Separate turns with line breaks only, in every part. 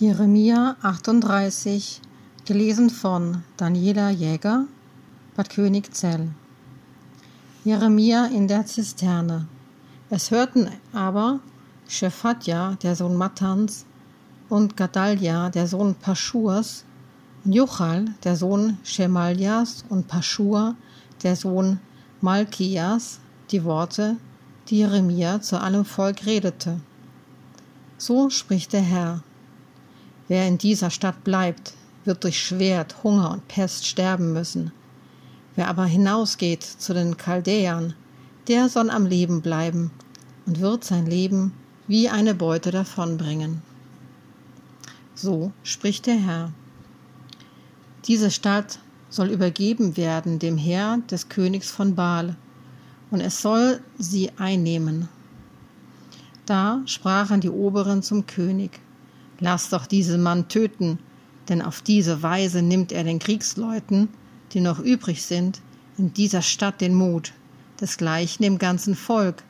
Jeremia 38, gelesen von Daniela Jäger, Bad Königzell. Jeremia in der Zisterne. Es hörten aber Shephatja, der Sohn Mattans, und Gadalja, der Sohn Paschurs, und Jochal, der Sohn Schemaljas, und Paschur, der Sohn Malkias, die Worte, die Jeremia zu allem Volk redete. So spricht der Herr. Wer in dieser Stadt bleibt, wird durch Schwert, Hunger und Pest sterben müssen. Wer aber hinausgeht zu den Chaldäern, der soll am Leben bleiben und wird sein Leben wie eine Beute davonbringen. So spricht der Herr. Diese Stadt soll übergeben werden dem Herr des Königs von Baal, und es soll sie einnehmen. Da sprachen die Oberen zum König, Lass doch diesen Mann töten, denn auf diese Weise nimmt er den Kriegsleuten, die noch übrig sind, in dieser Stadt den Mut, desgleichen dem ganzen Volk,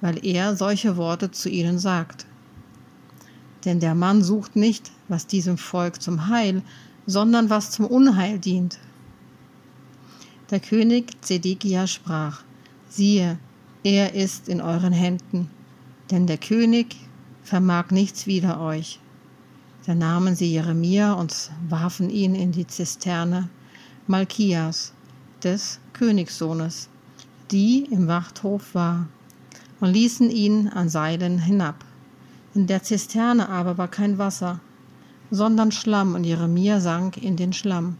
weil er solche Worte zu ihnen sagt. Denn der Mann sucht nicht, was diesem Volk zum Heil, sondern was zum Unheil dient. Der König Zedekia sprach, siehe, er ist in euren Händen, denn der König vermag nichts wider euch. Da nahmen sie Jeremia und warfen ihn in die Zisterne Malchias, des Königssohnes, die im Wachthof war, und ließen ihn an Seilen hinab. In der Zisterne aber war kein Wasser, sondern Schlamm, und Jeremia sank in den Schlamm.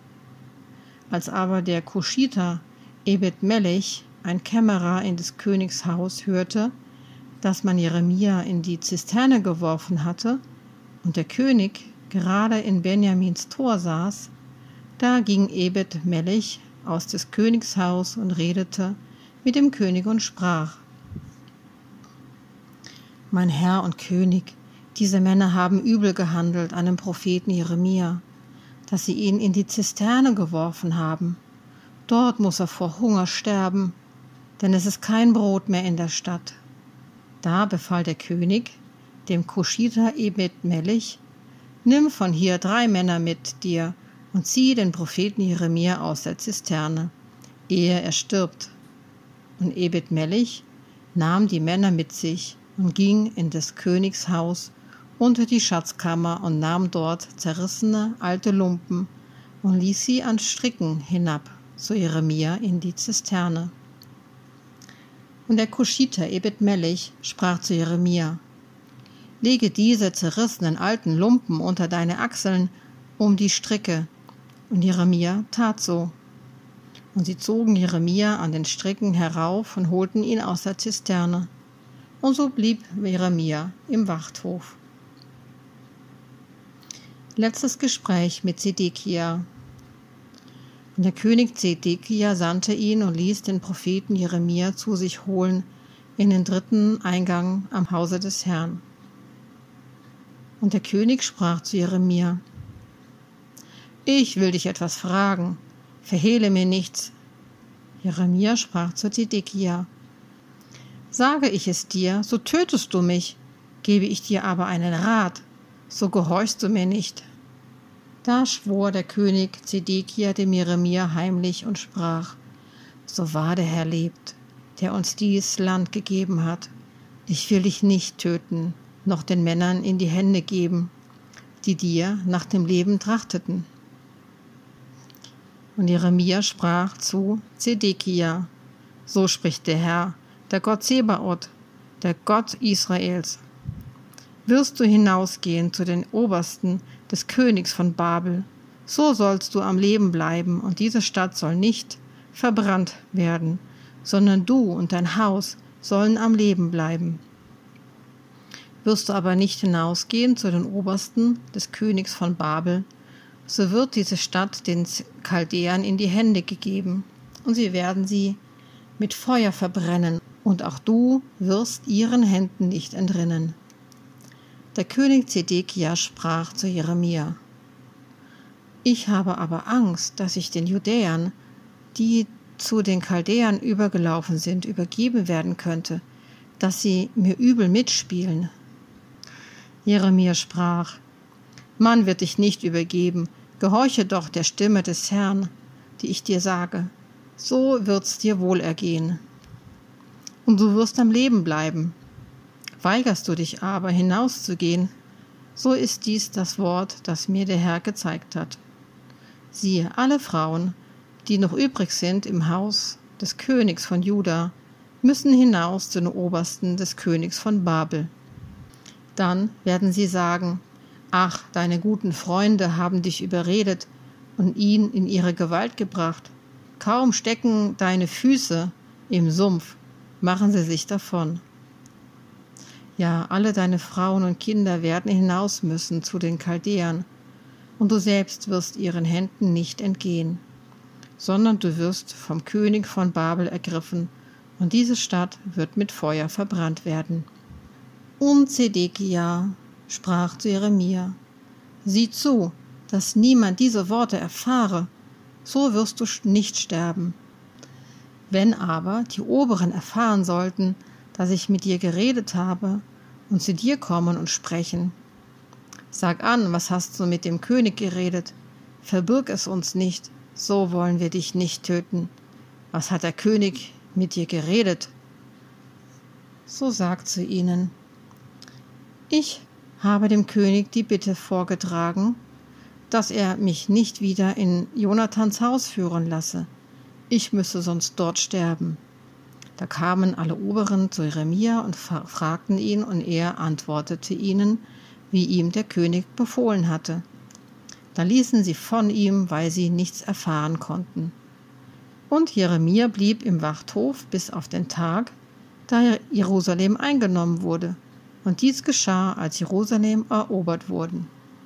Als aber der Kuschiter Ebed Melech, ein Kämmerer in des Königs Haus, hörte, dass man Jeremia in die Zisterne geworfen hatte, und der König gerade in Benjamins Tor saß, da ging Ebed Melech aus des Königs Haus und redete mit dem König und sprach: Mein Herr und König, diese Männer haben übel gehandelt an dem Propheten Jeremia, dass sie ihn in die Zisterne geworfen haben. Dort muss er vor Hunger sterben, denn es ist kein Brot mehr in der Stadt. Da befahl der König, dem Kuschiter Ebed Melech, nimm von hier drei Männer mit dir und zieh den Propheten Jeremia aus der Zisterne, ehe er stirbt. Und Ebed Melech nahm die Männer mit sich und ging in des Königs Haus unter die Schatzkammer und nahm dort zerrissene alte Lumpen und ließ sie an Stricken hinab zu Jeremia in die Zisterne. Und der Kuschiter Ebed Melech sprach zu Jeremia, lege diese zerrissenen alten Lumpen unter deine Achseln um die Stricke. Und Jeremia tat so. Und sie zogen Jeremia an den Stricken herauf und holten ihn aus der Zisterne. Und so blieb Jeremia im Wachthof. Letztes Gespräch mit Zedekia. Und der König Zedekia sandte ihn und ließ den Propheten Jeremia zu sich holen in den dritten Eingang am Hause des Herrn. Und der König sprach zu Jeremia, Ich will dich etwas fragen, verhehle mir nichts. Jeremia sprach zu Zedekia, Sage ich es dir, so tötest du mich, gebe ich dir aber einen Rat, so gehorchst du mir nicht. Da schwor der König Zedekia dem Jeremia heimlich und sprach, So wahr der Herr lebt, der uns dies Land gegeben hat, ich will dich nicht töten, noch den Männern in die Hände geben, die dir nach dem Leben trachteten. Und Jeremia sprach zu Zedekia, so spricht der Herr, der Gott Sebaoth, der Gott Israels. Wirst du hinausgehen zu den Obersten des Königs von Babel, so sollst du am Leben bleiben, und diese Stadt soll nicht verbrannt werden, sondern du und dein Haus sollen am Leben bleiben. Wirst du aber nicht hinausgehen zu den Obersten des Königs von Babel, so wird diese Stadt den Chaldäern in die Hände gegeben, und sie werden sie mit Feuer verbrennen, und auch du wirst ihren Händen nicht entrinnen. Der König Zedekia sprach zu Jeremia, Ich habe aber Angst, dass ich den Judäern, die zu den Chaldäern übergelaufen sind, übergeben werden könnte, dass sie mir übel mitspielen, Jeremia sprach, Man wird dich nicht übergeben, gehorche doch der Stimme des Herrn, die ich dir sage, so wird's dir wohl ergehen. Und du wirst am Leben bleiben. Weigerst du dich aber hinauszugehen, so ist dies das Wort, das mir der Herr gezeigt hat. Siehe, alle Frauen, die noch übrig sind im Haus des Königs von Juda, müssen hinaus zu den Obersten des Königs von Babel. Dann werden sie sagen, Ach, deine guten Freunde haben dich überredet und ihn in ihre Gewalt gebracht. Kaum stecken deine Füße im Sumpf, machen sie sich davon. Ja, alle deine Frauen und Kinder werden hinaus müssen zu den Chaldäern, und du selbst wirst ihren Händen nicht entgehen, sondern du wirst vom König von Babel ergriffen, und diese Stadt wird mit Feuer verbrannt werden. Und Zedekia sprach zu Jeremia, Sieh zu, dass niemand diese Worte erfahre, so wirst du nicht sterben. Wenn aber die Oberen erfahren sollten, dass ich mit dir geredet habe, und zu dir kommen und sprechen, sag an, was hast du mit dem König geredet, verbirg es uns nicht, so wollen wir dich nicht töten. Was hat der König mit dir geredet? So sagt zu ihnen, ich habe dem König die Bitte vorgetragen, dass er mich nicht wieder in Jonathans Haus führen lasse. Ich müsse sonst dort sterben. Da kamen alle Oberen zu Jeremia und fragten ihn, und er antwortete ihnen, wie ihm der König befohlen hatte. Da ließen sie von ihm, weil sie nichts erfahren konnten. Und Jeremia blieb im Wachthof bis auf den Tag, da Jerusalem eingenommen wurde. Und dies geschah, als Jerusalem erobert wurde.